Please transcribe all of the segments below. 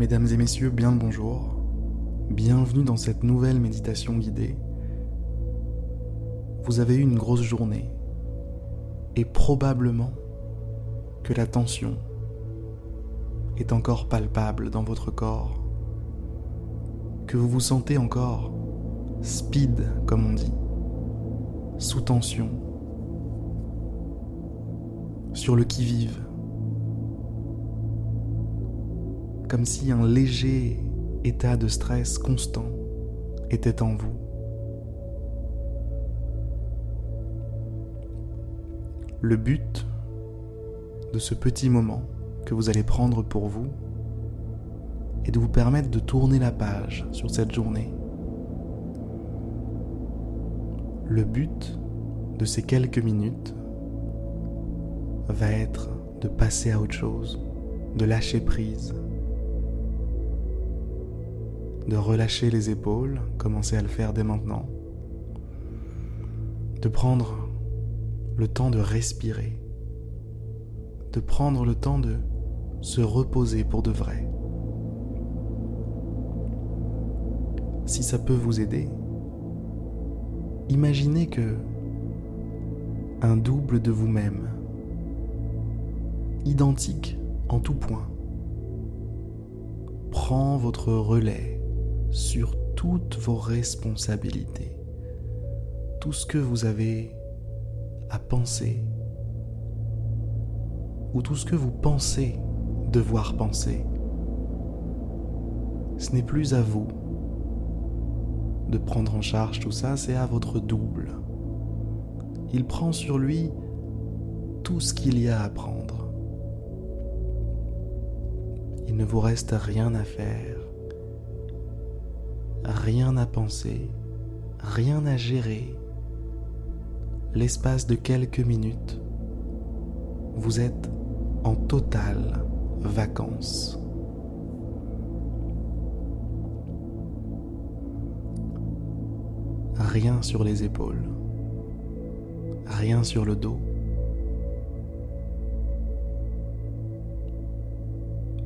Mesdames et messieurs, bien le bonjour. Bienvenue dans cette nouvelle méditation guidée. Vous avez eu une grosse journée et probablement que la tension est encore palpable dans votre corps, que vous vous sentez encore speed comme on dit, sous tension, sur le qui-vive comme si un léger état de stress constant était en vous. Le but de ce petit moment que vous allez prendre pour vous est de vous permettre de tourner la page sur cette journée. Le but de ces quelques minutes va être de passer à autre chose, de lâcher prise, de relâcher les épaules, commencez à le faire dès maintenant, de prendre le temps de respirer, de prendre le temps de se reposer pour de vrai. Si ça peut vous aider, imaginez que un double de vous-même, identique en tout point, prend votre relais sur toutes vos responsabilités, tout ce que vous avez à penser, ou tout ce que vous pensez devoir penser. Ce n'est plus à vous de prendre en charge tout ça, c'est à votre double. Il prend sur lui tout ce qu'il y a à prendre. Il ne vous reste rien à faire rien à penser, rien à gérer. L'espace de quelques minutes, vous êtes en totale vacances. Rien sur les épaules, rien sur le dos.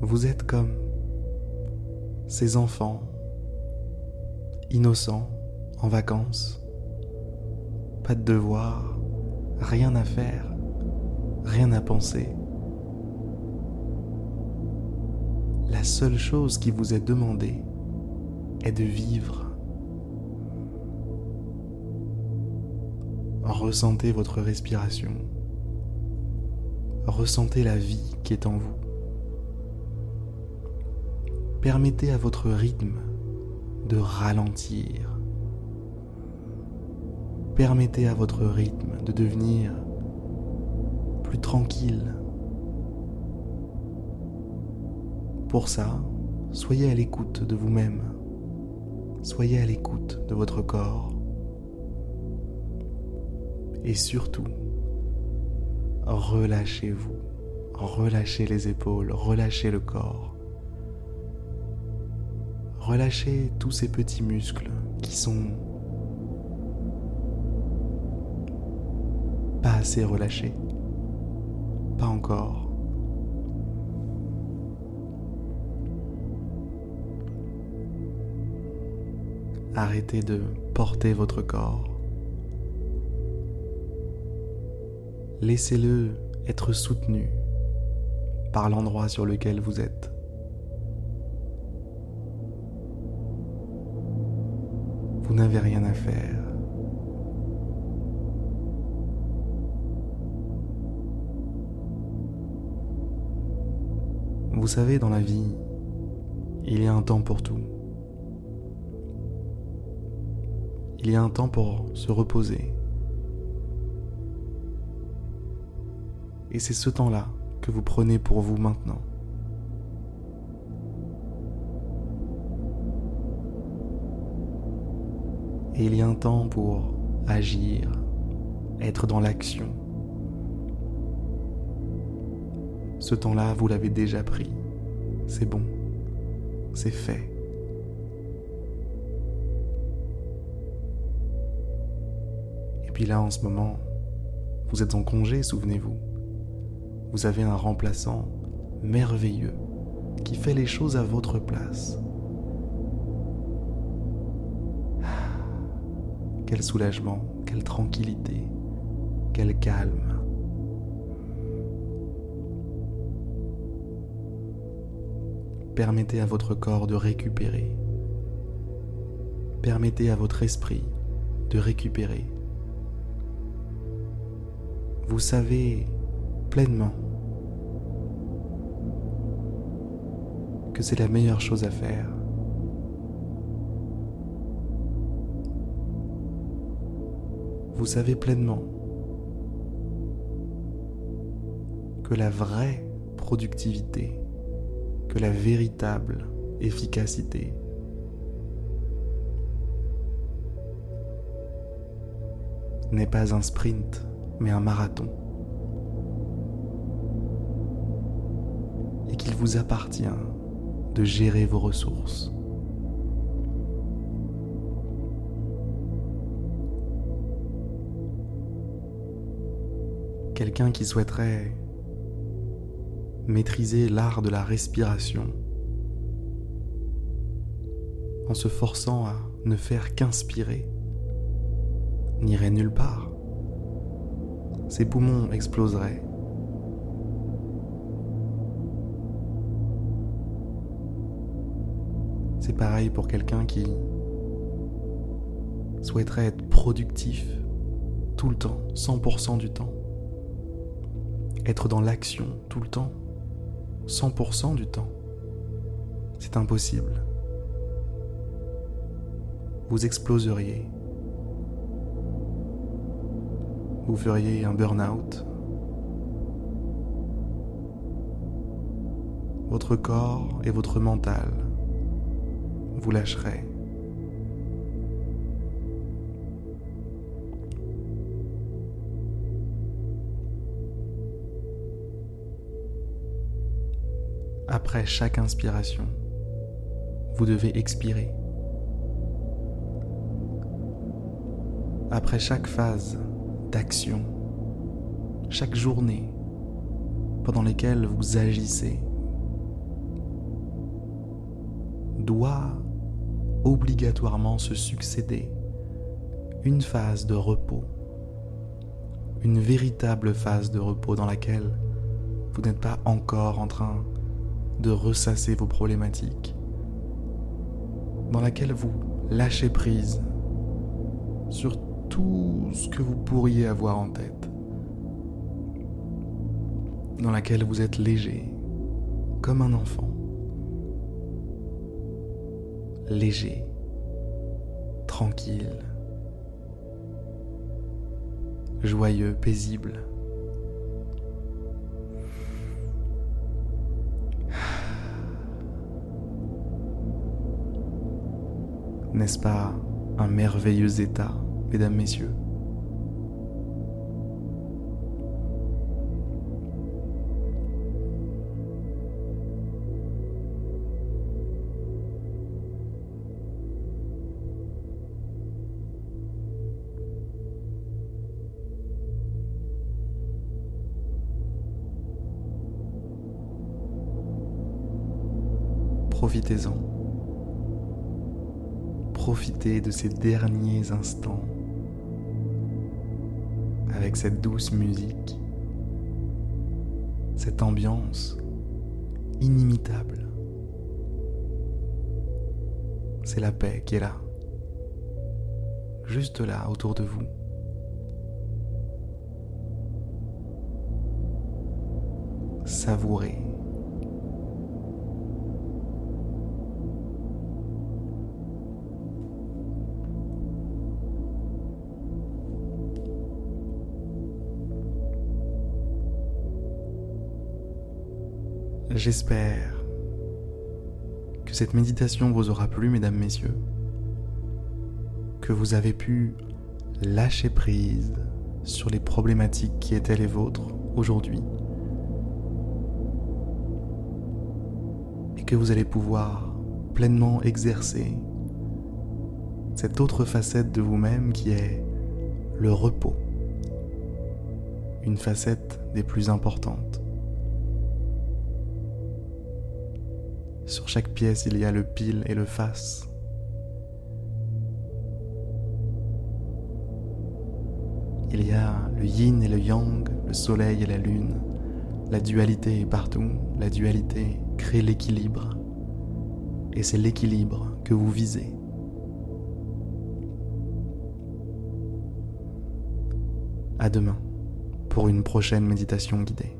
Vous êtes comme ces enfants innocent, en vacances. Pas de devoir, rien à faire, rien à penser. La seule chose qui vous est demandée est de vivre. Ressentez votre respiration. Ressentez la vie qui est en vous. Permettez à votre rythme de ralentir. Permettez à votre rythme de devenir plus tranquille. Pour ça, soyez à l'écoute de vous-même. Soyez à l'écoute de votre corps. Et surtout, relâchez-vous. Relâchez les épaules, relâchez le corps. Relâchez tous ces petits muscles qui sont pas assez relâchés. Pas encore. Arrêtez de porter votre corps. Laissez-le être soutenu par l'endroit sur lequel vous êtes. Vous n'avez rien à faire. Vous savez, dans la vie, il y a un temps pour tout. Il y a un temps pour se reposer. Et c'est ce temps-là que vous prenez pour vous maintenant. Et il y a un temps pour agir, être dans l'action. Ce temps-là, vous l'avez déjà pris. C'est bon. C'est fait. Et puis là, en ce moment, vous êtes en congé, souvenez-vous. Vous avez un remplaçant merveilleux qui fait les choses à votre place. Quel soulagement, quelle tranquillité, quel calme. Permettez à votre corps de récupérer. Permettez à votre esprit de récupérer. Vous savez pleinement que c'est la meilleure chose à faire. Vous savez pleinement que la vraie productivité, que la véritable efficacité n'est pas un sprint, mais un marathon. Et qu'il vous appartient de gérer vos ressources. Quelqu'un qui souhaiterait maîtriser l'art de la respiration en se forçant à ne faire qu'inspirer n'irait nulle part. Ses poumons exploseraient C'est pareil pour quelqu'un qui souhaiterait être productif tout le temps, 100% du temps. Être dans l'action tout le temps, 100% du temps. C'est impossible. Vous exploseriez. Vous feriez un burn-out. Votre corps et votre mental vous lâcherez. Après chaque inspiration, vous devez expirer. Après chaque phase d'action, chaque journée pendant lesquelles vous agissez, doit obligatoirement se succéder une phase de repos, une véritable phase de repos dans laquelle vous n'êtes pas encore en train de ressasser vos problématiques, dans laquelle vous lâchez prise sur tout ce que vous pourriez avoir en tête, dans laquelle vous êtes léger, comme un enfant léger, tranquille, joyeux, paisible. N'est-ce pas un merveilleux état, mesdames, messieurs? Profitez-en. Profitez de ces derniers instants avec cette douce musique, cette ambiance inimitable. C'est la paix qui est là, juste là autour de vous. Savourez J'espère que cette méditation vous aura plu, mesdames, messieurs, que vous avez pu lâcher prise sur les problématiques qui étaient les vôtres aujourd'hui, et que vous allez pouvoir pleinement exercer cette autre facette de vous-même qui est le repos, une facette des plus importantes. Sur chaque pièce, il y a le pile et le face. Il y a le yin et le yang, le soleil et la lune. La dualité est partout. La dualité crée l'équilibre. Et c'est l'équilibre que vous visez. À demain pour une prochaine méditation guidée.